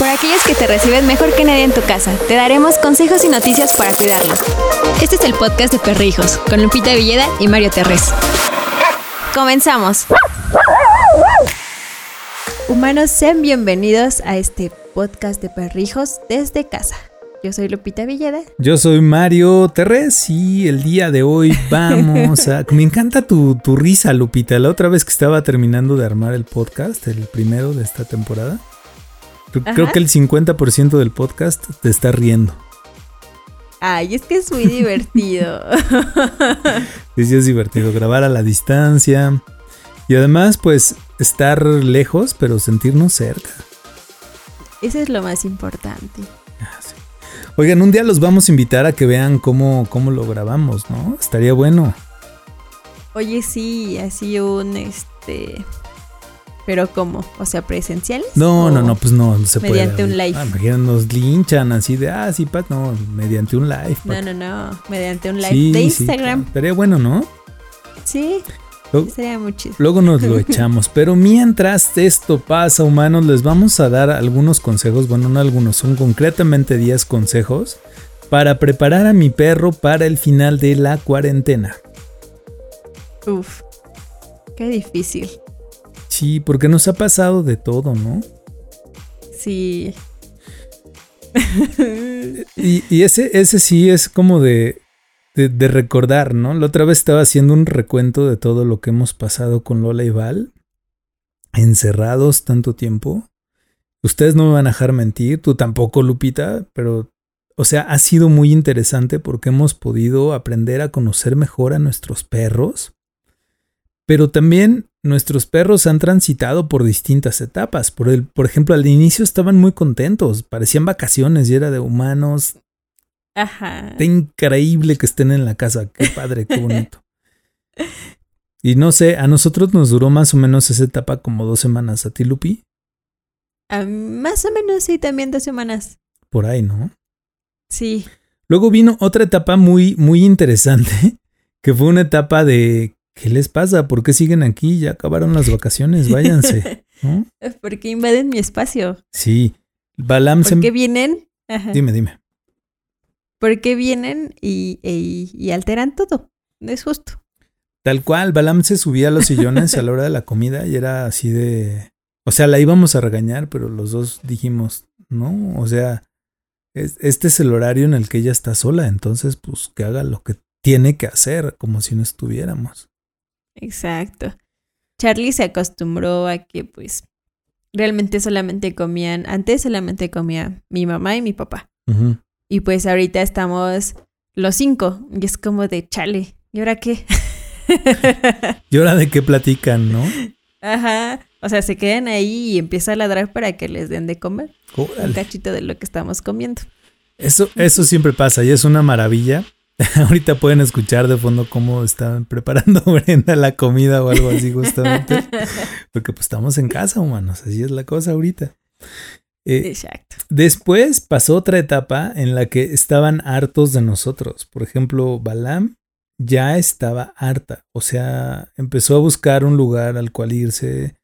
por aquellos que te reciben mejor que nadie en tu casa. Te daremos consejos y noticias para cuidarlos. Este es el podcast de Perrijos, con Lupita Villeda y Mario Terrés. Comenzamos. Humanos, sean bienvenidos a este podcast de Perrijos desde casa. Yo soy Lupita Villeda. Yo soy Mario Terrés y el día de hoy vamos a... Me encanta tu, tu risa, Lupita. La otra vez que estaba terminando de armar el podcast, el primero de esta temporada, creo que el 50% del podcast te está riendo. Ay, es que es muy divertido. sí, sí, es divertido. Grabar a la distancia. Y además, pues, estar lejos, pero sentirnos cerca. Eso es lo más importante. Ah, sí. Oigan, un día los vamos a invitar a que vean cómo, cómo lo grabamos, ¿no? Estaría bueno. Oye, sí, así un este. Pero ¿cómo? O sea, presenciales? No, no, no, pues no, no se mediante puede. Mediante un live. Ah, imagínate, nos linchan así de, ah, sí, Pat, no, mediante un live. Pat. No, no, no, mediante un live sí, de Instagram. Sí, Estaría bueno, ¿no? Sí. Sería muy chido. Luego nos lo echamos. Pero mientras esto pasa, humanos, les vamos a dar algunos consejos. Bueno, no algunos, son concretamente 10 consejos para preparar a mi perro para el final de la cuarentena. Uf, qué difícil. Sí, porque nos ha pasado de todo, ¿no? Sí. y, y ese, ese sí es como de, de, de, recordar, ¿no? La otra vez estaba haciendo un recuento de todo lo que hemos pasado con Lola y Val, encerrados tanto tiempo. Ustedes no me van a dejar mentir, tú tampoco, Lupita, pero, o sea, ha sido muy interesante porque hemos podido aprender a conocer mejor a nuestros perros, pero también nuestros perros han transitado por distintas etapas. Por, el, por ejemplo, al inicio estaban muy contentos, parecían vacaciones y era de humanos, Ajá. Está increíble que estén en la casa. Qué padre, qué bonito. Y no sé, a nosotros nos duró más o menos esa etapa como dos semanas. ¿A ti, Lupi? Uh, más o menos, sí, también dos semanas. Por ahí, ¿no? Sí. Luego vino otra etapa muy, muy interesante, que fue una etapa de ¿qué les pasa? ¿Por qué siguen aquí? Ya acabaron las vacaciones, váyanse. ¿no? ¿Por qué invaden mi espacio? Sí. Balam ¿Por se... qué vienen? Ajá. Dime, dime. Porque vienen y, y, y, alteran todo. No es justo. Tal cual, Balam se subía a los sillones a la hora de la comida y era así de... O sea, la íbamos a regañar, pero los dos dijimos, no, o sea, es, este es el horario en el que ella está sola, entonces pues que haga lo que tiene que hacer, como si no estuviéramos. Exacto. Charlie se acostumbró a que pues realmente solamente comían, antes solamente comía mi mamá y mi papá. Uh -huh. Y pues ahorita estamos los cinco. Y es como de chale. ¿Y ahora qué? ¿Y ahora de qué platican, no? Ajá. O sea, se quedan ahí y empieza a ladrar para que les den de comer. Órale. Un cachito de lo que estamos comiendo. Eso, eso siempre pasa y es una maravilla. Ahorita pueden escuchar de fondo cómo están preparando Brenda la comida o algo así justamente. Porque pues estamos en casa, humanos. Así es la cosa ahorita. Eh, Exacto. Después pasó otra etapa en la que estaban hartos de nosotros. Por ejemplo, Balam ya estaba harta. O sea, empezó a buscar un lugar al cual irse.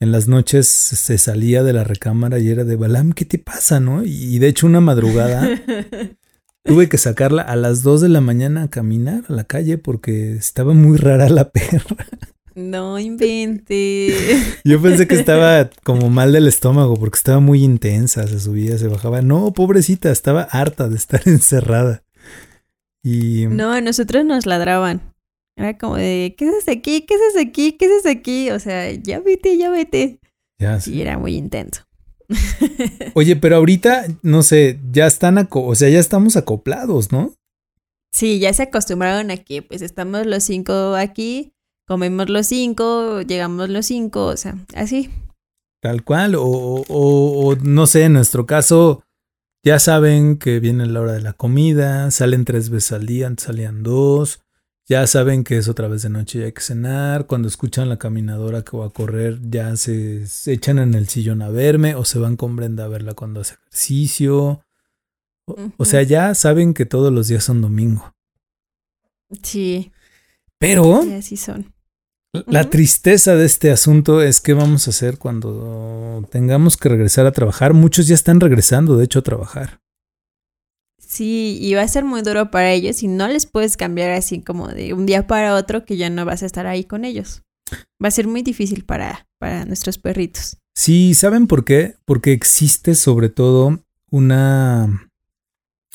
En las noches se salía de la recámara y era de Balam, ¿qué te pasa, no? Y de hecho, una madrugada tuve que sacarla a las 2 de la mañana a caminar a la calle porque estaba muy rara la perra. No invente. Yo pensé que estaba como mal del estómago porque estaba muy intensa, se subía, se bajaba. No, pobrecita, estaba harta de estar encerrada. Y No, a nosotros nos ladraban. Era como de, ¿qué haces aquí? ¿Qué haces aquí? ¿Qué haces aquí? O sea, ya vete, ya vete. ya, Sí, era muy intenso. Oye, pero ahorita, no sé, ya están, aco o sea, ya estamos acoplados, ¿no? Sí, ya se acostumbraron a que pues estamos los cinco aquí, comemos los cinco, llegamos los cinco, o sea, así. Tal cual, o, o, o, no sé, en nuestro caso, ya saben que viene la hora de la comida, salen tres veces al día, antes salían dos, ya saben que es otra vez de noche y hay que cenar, cuando escuchan la caminadora que va a correr, ya se, se echan en el sillón a verme o se van con Brenda a verla cuando hace ejercicio. O, uh -huh. o sea, ya saben que todos los días son domingo. Sí. Pero Sí, así son. La tristeza de este asunto es qué vamos a hacer cuando tengamos que regresar a trabajar. Muchos ya están regresando, de hecho, a trabajar. Sí, y va a ser muy duro para ellos y no les puedes cambiar así como de un día para otro que ya no vas a estar ahí con ellos. Va a ser muy difícil para, para nuestros perritos. Sí, ¿saben por qué? Porque existe sobre todo una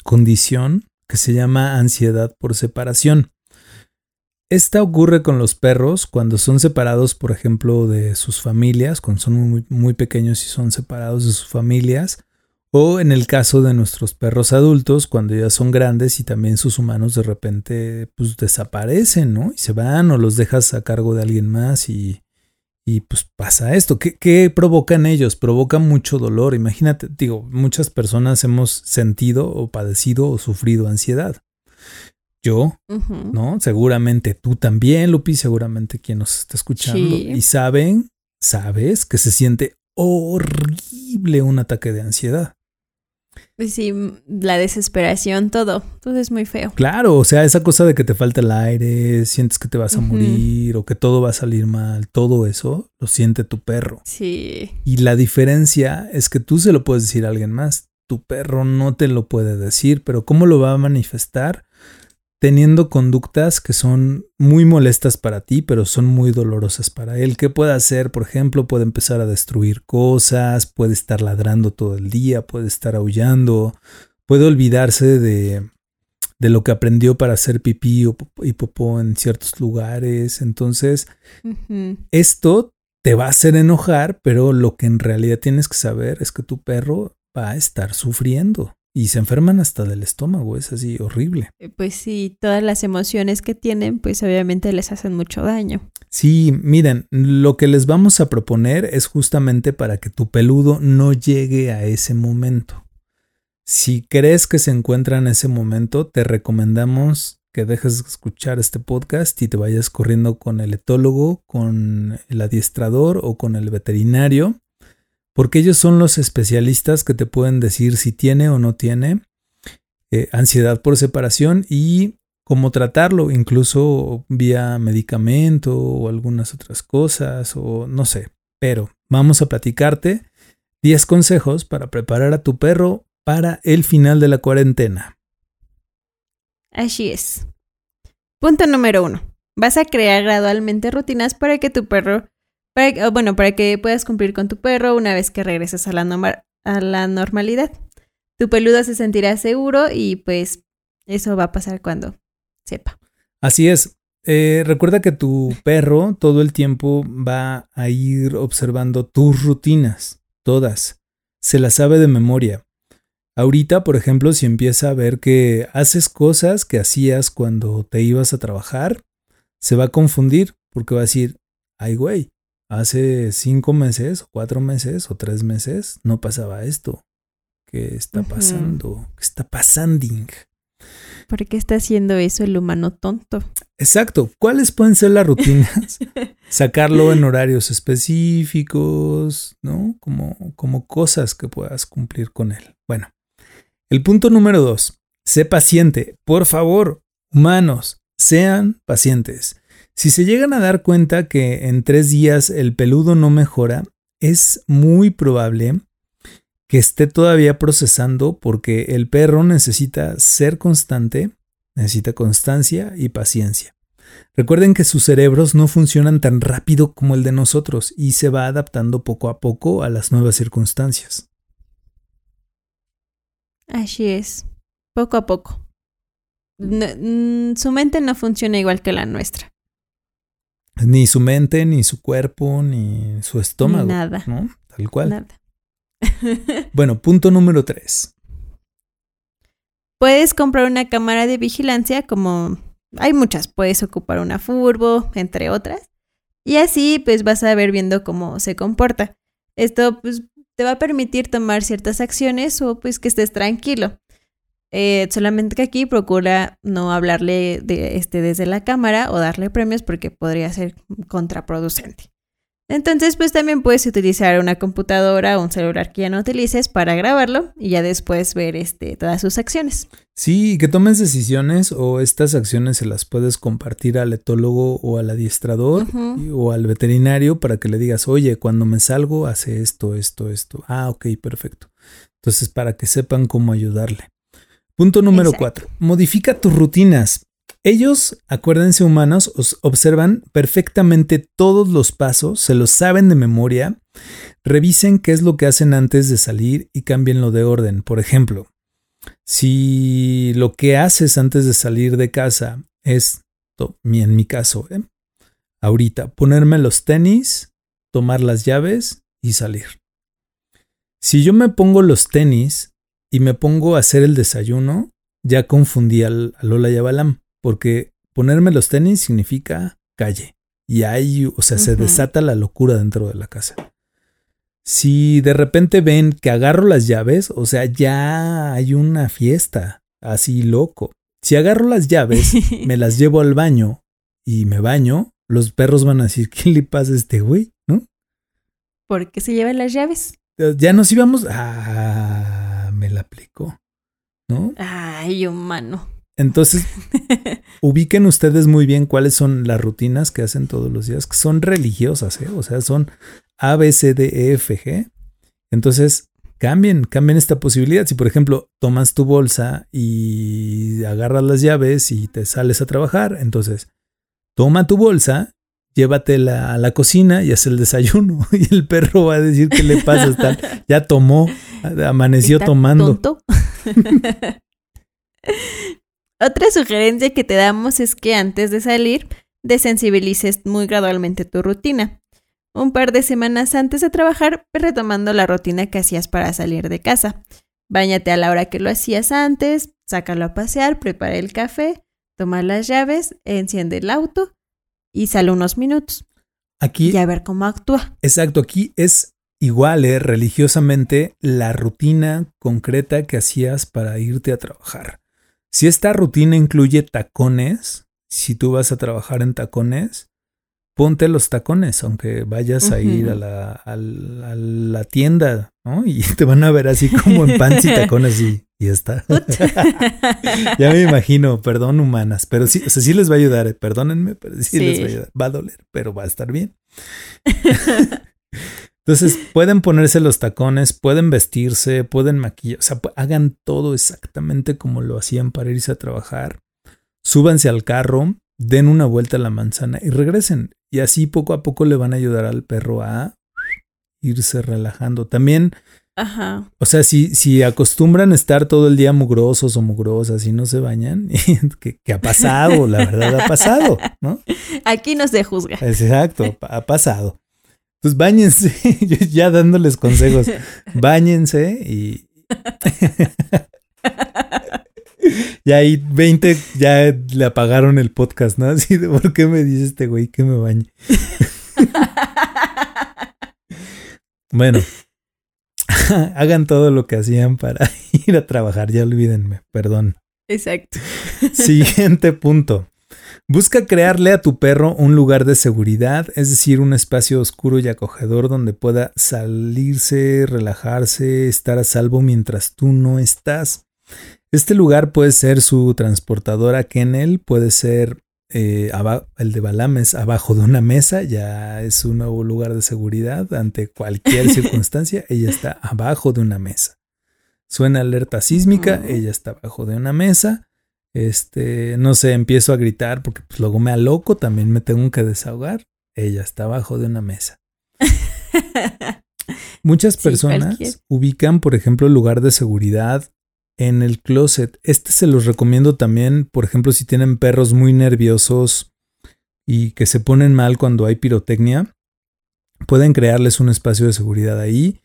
condición que se llama ansiedad por separación. Esta ocurre con los perros cuando son separados, por ejemplo, de sus familias, cuando son muy, muy, pequeños y son separados de sus familias, o en el caso de nuestros perros adultos, cuando ya son grandes y también sus humanos de repente pues desaparecen, ¿no? Y se van o los dejas a cargo de alguien más y, y pues pasa esto. ¿Qué, ¿Qué, provoca en ellos? Provoca mucho dolor. Imagínate, digo, muchas personas hemos sentido o padecido o sufrido ansiedad. Yo, ¿no? Seguramente tú también, Lupi, seguramente quien nos está escuchando. Y saben, sabes que se siente horrible un ataque de ansiedad. Pues sí, la desesperación, todo, todo es muy feo. Claro, o sea, esa cosa de que te falta el aire, sientes que te vas a morir o que todo va a salir mal, todo eso lo siente tu perro. Sí. Y la diferencia es que tú se lo puedes decir a alguien más, tu perro no te lo puede decir, pero ¿cómo lo va a manifestar? Teniendo conductas que son muy molestas para ti, pero son muy dolorosas para él. ¿Qué puede hacer? Por ejemplo, puede empezar a destruir cosas, puede estar ladrando todo el día, puede estar aullando, puede olvidarse de, de lo que aprendió para hacer pipí o, y popó en ciertos lugares. Entonces, esto te va a hacer enojar, pero lo que en realidad tienes que saber es que tu perro va a estar sufriendo. Y se enferman hasta del estómago, es así horrible. Eh, pues sí, todas las emociones que tienen, pues obviamente les hacen mucho daño. Sí, miren, lo que les vamos a proponer es justamente para que tu peludo no llegue a ese momento. Si crees que se encuentra en ese momento, te recomendamos que dejes de escuchar este podcast y te vayas corriendo con el etólogo, con el adiestrador o con el veterinario porque ellos son los especialistas que te pueden decir si tiene o no tiene eh, ansiedad por separación y cómo tratarlo, incluso vía medicamento o algunas otras cosas o no sé. Pero vamos a platicarte 10 consejos para preparar a tu perro para el final de la cuarentena. Así es. Punto número uno. Vas a crear gradualmente rutinas para que tu perro bueno, para que puedas cumplir con tu perro una vez que regreses a la, a la normalidad. Tu peludo se sentirá seguro y pues eso va a pasar cuando sepa. Así es. Eh, recuerda que tu perro todo el tiempo va a ir observando tus rutinas, todas. Se las sabe de memoria. Ahorita, por ejemplo, si empieza a ver que haces cosas que hacías cuando te ibas a trabajar, se va a confundir porque va a decir, ay güey, hace cinco meses, o cuatro meses, o tres meses, no pasaba esto. ¿Qué está pasando? ¿Qué está pasando? ¿Por qué está haciendo eso el humano tonto? Exacto. ¿Cuáles pueden ser las rutinas? Sacarlo en horarios específicos, ¿no? Como, como cosas que puedas cumplir con él. Bueno, el punto número dos. Sé paciente. Por favor, humanos, sean pacientes. Si se llegan a dar cuenta que en tres días el peludo no mejora, es muy probable que esté todavía procesando porque el perro necesita ser constante, necesita constancia y paciencia. Recuerden que sus cerebros no funcionan tan rápido como el de nosotros y se va adaptando poco a poco a las nuevas circunstancias. Así es, poco a poco. Mm, su mente no funciona igual que la nuestra. Ni su mente, ni su cuerpo, ni su estómago. Nada. ¿no? Tal cual. Nada. bueno, punto número tres. Puedes comprar una cámara de vigilancia como hay muchas. Puedes ocupar una furbo, entre otras. Y así pues vas a ver viendo cómo se comporta. Esto pues te va a permitir tomar ciertas acciones o pues que estés tranquilo. Eh, solamente que aquí procura no hablarle de, este, desde la cámara o darle premios porque podría ser contraproducente. Entonces, pues también puedes utilizar una computadora o un celular que ya no utilices para grabarlo y ya después ver este, todas sus acciones. Sí, que tomes decisiones o estas acciones se las puedes compartir al etólogo o al adiestrador o al veterinario para que le digas, oye, cuando me salgo hace esto, esto, esto. Ah, ok, perfecto. Entonces, para que sepan cómo ayudarle. Punto número cuatro. Modifica tus rutinas. Ellos, acuérdense humanos, os observan perfectamente todos los pasos, se los saben de memoria, revisen qué es lo que hacen antes de salir y lo de orden. Por ejemplo, si lo que haces antes de salir de casa es, en mi caso, ¿eh? ahorita, ponerme los tenis, tomar las llaves y salir. Si yo me pongo los tenis y me pongo a hacer el desayuno, ya confundí al, a Lola y a Balam porque ponerme los tenis significa calle. Y ahí, o sea, se desata la locura dentro de la casa. Si de repente ven que agarro las llaves, o sea, ya hay una fiesta, así loco. Si agarro las llaves, me las llevo al baño y me baño, los perros van a decir, ¿qué le pasa a este güey? ¿No? ¿Por qué se llevan las llaves? Ya nos íbamos. Ah, me la aplicó. ¿No? Ay, humano. Entonces, ubiquen ustedes muy bien cuáles son las rutinas que hacen todos los días, que son religiosas, ¿eh? o sea, son A, B, C, D, E, F, G. Entonces, cambien, cambien esta posibilidad. Si, por ejemplo, tomas tu bolsa y agarras las llaves y te sales a trabajar, entonces, toma tu bolsa, llévatela a la cocina y haz el desayuno. Y el perro va a decir qué le pasa, ya tomó, amaneció tomando. Otra sugerencia que te damos es que antes de salir, desensibilices muy gradualmente tu rutina. Un par de semanas antes de trabajar, retomando la rutina que hacías para salir de casa. Báñate a la hora que lo hacías antes, sácalo a pasear, prepara el café, toma las llaves, enciende el auto y sale unos minutos. Aquí. Y a ver cómo actúa. Exacto, aquí es igual, ¿eh? religiosamente, la rutina concreta que hacías para irte a trabajar. Si esta rutina incluye tacones, si tú vas a trabajar en tacones, ponte los tacones, aunque vayas a ir a la, a, la, tienda, ¿no? Y te van a ver así como en pants y tacones y, ya me imagino, perdón humanas, pero sí, o sea, sí les va a ayudar, ¿eh? perdónenme, pero sí, les va a ayudar. Va a doler, pero va a estar bien. Entonces pueden ponerse los tacones, pueden vestirse, pueden maquillar, o sea, hagan todo exactamente como lo hacían para irse a trabajar. Súbanse al carro, den una vuelta a la manzana y regresen. Y así poco a poco le van a ayudar al perro a irse relajando. También, Ajá. o sea, si, si acostumbran estar todo el día mugrosos o mugrosas y no se bañan, ¿qué, ha pasado? La verdad ha pasado, ¿no? Aquí no se juzga. Exacto, ha pasado. Pues báñense, ya dándoles consejos. Báñense y. ya ahí 20 ya le apagaron el podcast, ¿no? Así de por qué me dice este güey que me bañe. bueno, hagan todo lo que hacían para ir a trabajar, ya olvídenme, perdón. Exacto. Siguiente punto. Busca crearle a tu perro un lugar de seguridad, es decir, un espacio oscuro y acogedor donde pueda salirse, relajarse, estar a salvo mientras tú no estás. Este lugar puede ser su transportadora Kennel, puede ser eh, el de Balames abajo de una mesa, ya es un nuevo lugar de seguridad ante cualquier circunstancia, ella está abajo de una mesa. Suena alerta sísmica, ella está abajo de una mesa este, no sé, empiezo a gritar porque pues, luego me aloco, también me tengo que desahogar. Ella está abajo de una mesa. Muchas personas ubican, por ejemplo, el lugar de seguridad en el closet. Este se los recomiendo también, por ejemplo, si tienen perros muy nerviosos y que se ponen mal cuando hay pirotecnia. Pueden crearles un espacio de seguridad ahí,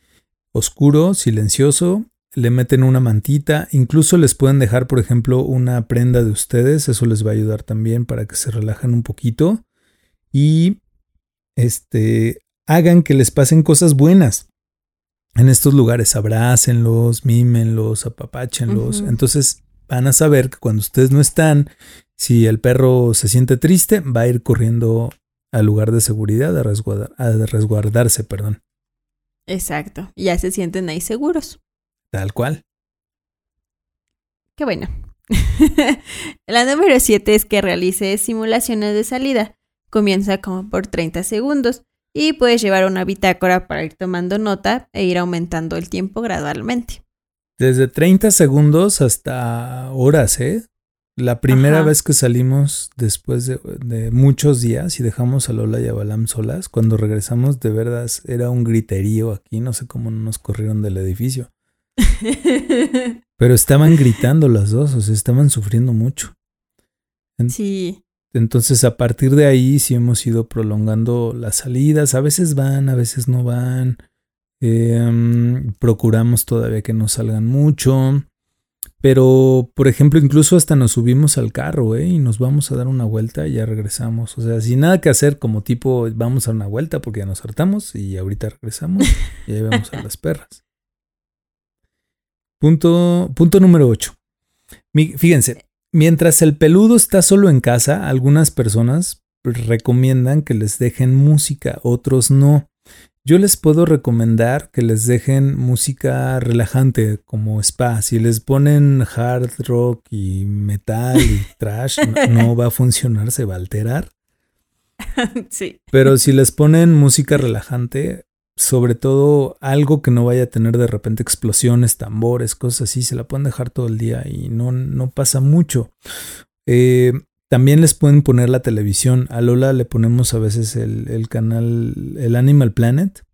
oscuro, silencioso, le meten una mantita, incluso les pueden dejar, por ejemplo, una prenda de ustedes, eso les va a ayudar también para que se relajen un poquito y este hagan que les pasen cosas buenas. En estos lugares abrácenlos, mímenlos, apapáchenlos. Entonces van a saber que cuando ustedes no están, si el perro se siente triste, va a ir corriendo al lugar de seguridad a, a resguardarse, perdón. Exacto, ya se sienten ahí seguros. Tal cual. Qué bueno. la número 7 es que realice simulaciones de salida. Comienza como por 30 segundos y puedes llevar una bitácora para ir tomando nota e ir aumentando el tiempo gradualmente. Desde 30 segundos hasta horas, ¿eh? La primera vez que salimos después de, muchos días y dejamos a Lola y a Balam solas, cuando regresamos de verdad era un griterío aquí, no sé cómo no nos corrieron del edificio. Pero estaban gritando las dos, o sea, estaban sufriendo mucho. sí. Entonces a partir de ahí sí hemos ido prolongando las salidas, a veces van, a veces no van. Em, procuramos todavía que no salgan mucho. Pero, por ejemplo, incluso hasta nos subimos al carro, ¿eh? Y nos vamos a dar una vuelta y ya regresamos. O sea, sin nada que hacer, como tipo, vamos a dar una vuelta porque ya nos hartamos y ahorita regresamos y ahí vemos a las perras. Punto, punto número 8. Fíjense, mientras el peludo está solo en casa, algunas personas recomiendan que les dejen música, otros no. Yo les puedo recomendar que les dejen música relajante como spa. Si les ponen hard rock y metal y trash, no, va a funcionar, se va a alterar. Sí. Pero si les ponen música relajante, sobre todo algo que no vaya a tener de repente explosiones, tambores, cosas así, se la pueden dejar todo el día y no, no pasa mucho. Eh, también les pueden poner la televisión. A Lola le ponemos a veces el, canal, el Animal Planet.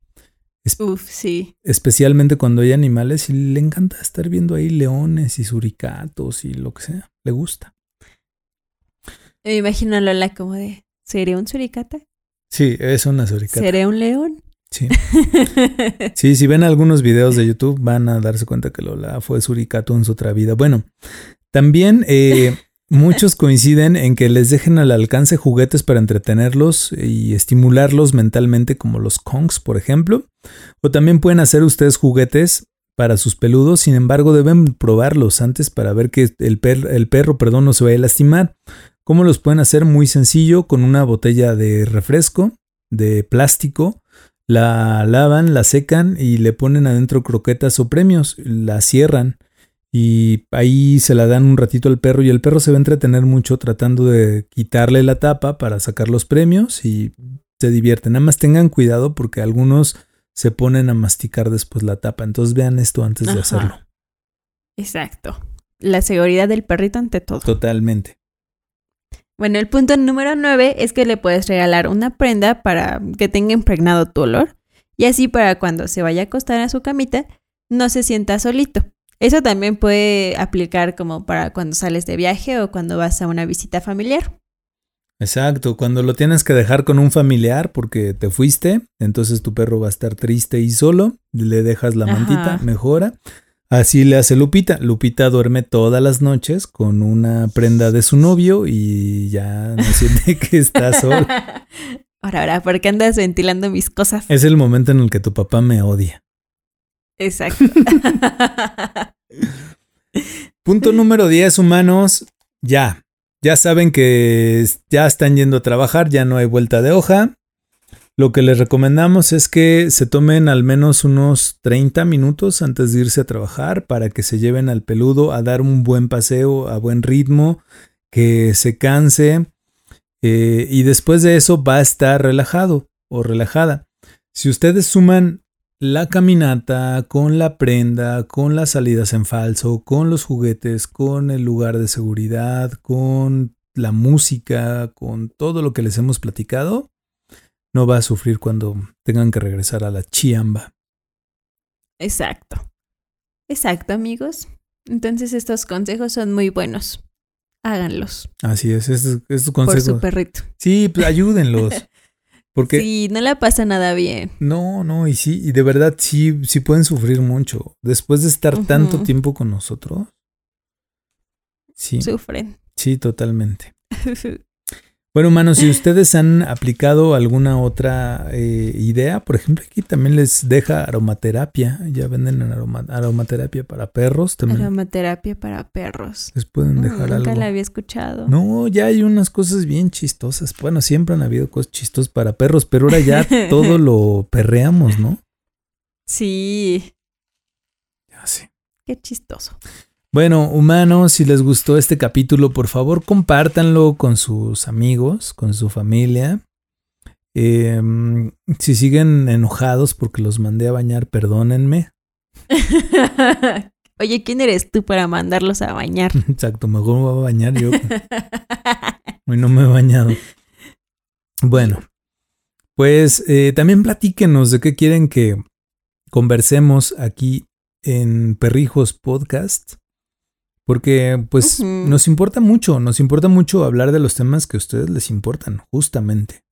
Uf, sí. Especialmente cuando hay animales y le encanta estar viendo ahí leones y suricatos y lo que sea. Le gusta. Me imagino a Lola como de, ¿seré un suricata? Sí, es una suricata. ¿Seré un león? Sí. sí, si ven algunos videos de YouTube van a darse cuenta que Lola fue suricato en su otra vida. Bueno, también eh, Muchos coinciden en que les dejen al alcance juguetes para entretenerlos y estimularlos mentalmente como los Kongs, por ejemplo. O también pueden hacer ustedes juguetes para sus peludos, sin embargo deben probarlos antes para ver que el, el perro perdón, no se vaya a lastimar. ¿Cómo los pueden hacer? Muy sencillo, con una botella de refresco, de plástico, la lavan, la secan y le ponen adentro croquetas o premios, la cierran y ahí se la dan un ratito al perro y el perro se va a entretener mucho tratando de quitarle la tapa para sacar los premios y se divierten. Nada más tengan cuidado porque algunos se ponen a masticar después la tapa. Entonces vean esto antes de hacerlo. Exacto. La seguridad del perrito ante todo. Totalmente. Bueno, el punto número nueve es que le puedes regalar una prenda para que tenga impregnado tu olor y así para cuando se vaya a acostar a su camita no se sienta solito. Eso también puede aplicar como para cuando sales de viaje o cuando vas a una visita familiar. Exacto, cuando lo tienes que dejar con un familiar porque te fuiste, entonces tu perro va a estar triste y solo, le dejas la mantita, mejora. Así le hace Lupita. Lupita duerme todas las noches con una prenda de su novio y ya no siente que está sola. Ahora, ahora, ¿por qué andas ventilando mis cosas? Es el momento en el que tu papá me odia. Exacto. Punto número 10, humanos. Ya. Ya saben que ya están yendo a trabajar, ya no hay vuelta de hoja. Lo que les recomendamos es que se tomen al menos unos 30 minutos antes de irse a trabajar para que se lleven al peludo a dar un buen paseo a buen ritmo, que se canse eh, y después de eso va a estar relajado o relajada. Si ustedes suman la caminata, con la prenda, con las salidas en falso, con los juguetes, con el lugar de seguridad, con la música, con todo lo que les hemos platicado, no va a sufrir cuando tengan que regresar a la chiamba. Exacto. Exacto, amigos. Entonces estos consejos son muy buenos. Háganlos. Así es, estos, consejos. Por su perrito. Sí, pues, ayúdenlos. Porque, sí, no la pasa nada bien. No, no, y sí, y de verdad sí, sí pueden sufrir mucho. Después de estar tanto tiempo con nosotros. Sí. Sufren. Sí, totalmente. Bueno, humanos, si ustedes han aplicado alguna otra eh, idea, por ejemplo, aquí también les deja aromaterapia. Ya venden aromaterapia para perros también. Aromaterapia para perros. Les pueden dejar algo. Nunca la había escuchado. No, ya hay unas cosas bien chistosas. Bueno, siempre han habido cosas chistosas para perros, pero ahora ya todo lo perreamos, ¿no? Sí. Ya sí. Qué chistoso. Bueno, humanos, si les gustó este capítulo, por favor compártanlo con sus amigos, con su familia. Em, si siguen enojados porque los mandé a bañar, perdónenme. Oye, ¿quién eres tú para mandarlos a bañar? Exacto, mejor me voy a bañar yo. Hoy no me he bañado. Bueno, pues eh, también platíquenos de qué quieren que conversemos aquí en Perrijos Podcast. Porque pues nos importa mucho, nos importa mucho hablar de los temas que a ustedes les importan, justamente.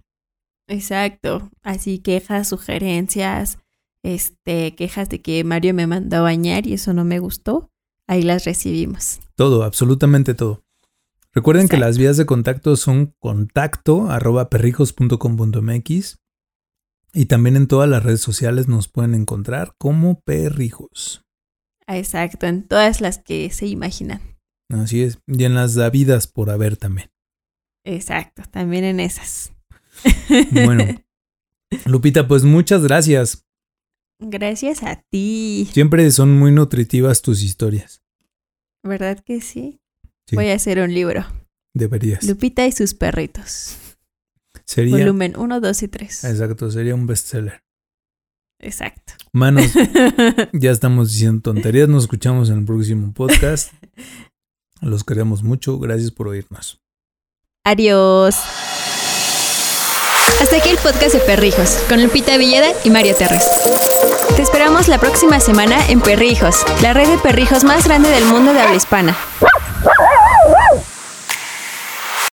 Exacto. Así quejas, sugerencias, este, quejas de que Mario me mandó a bañar y eso no me gustó, ahí las recibimos. Todo, absolutamente todo. Recuerden que las vías de contacto son contacto arroba perrijos.com.mx y también en todas las redes sociales nos pueden encontrar como perrijos. Exacto, en todas las que se imaginan. Así es, y en las Davidas por haber también. Exacto, también en esas. Bueno, Lupita, pues muchas gracias. Gracias a ti. Siempre son muy nutritivas tus historias. ¿Verdad que sí? Voy a hacer un libro. Deberías. Lupita y sus perritos. Sería. Volumen 1, 2 y 3. Exacto, sería un bestseller. Exacto. Manos, ya estamos diciendo tonterías. Nos escuchamos en el próximo podcast. Los queremos mucho. Gracias por oírnos. Adiós. Hasta aquí el podcast de Perrijos, con Lupita Villeda y Mario Terres. Te esperamos la próxima semana en Perrijos, la red de perrijos más grande del mundo de habla hispana.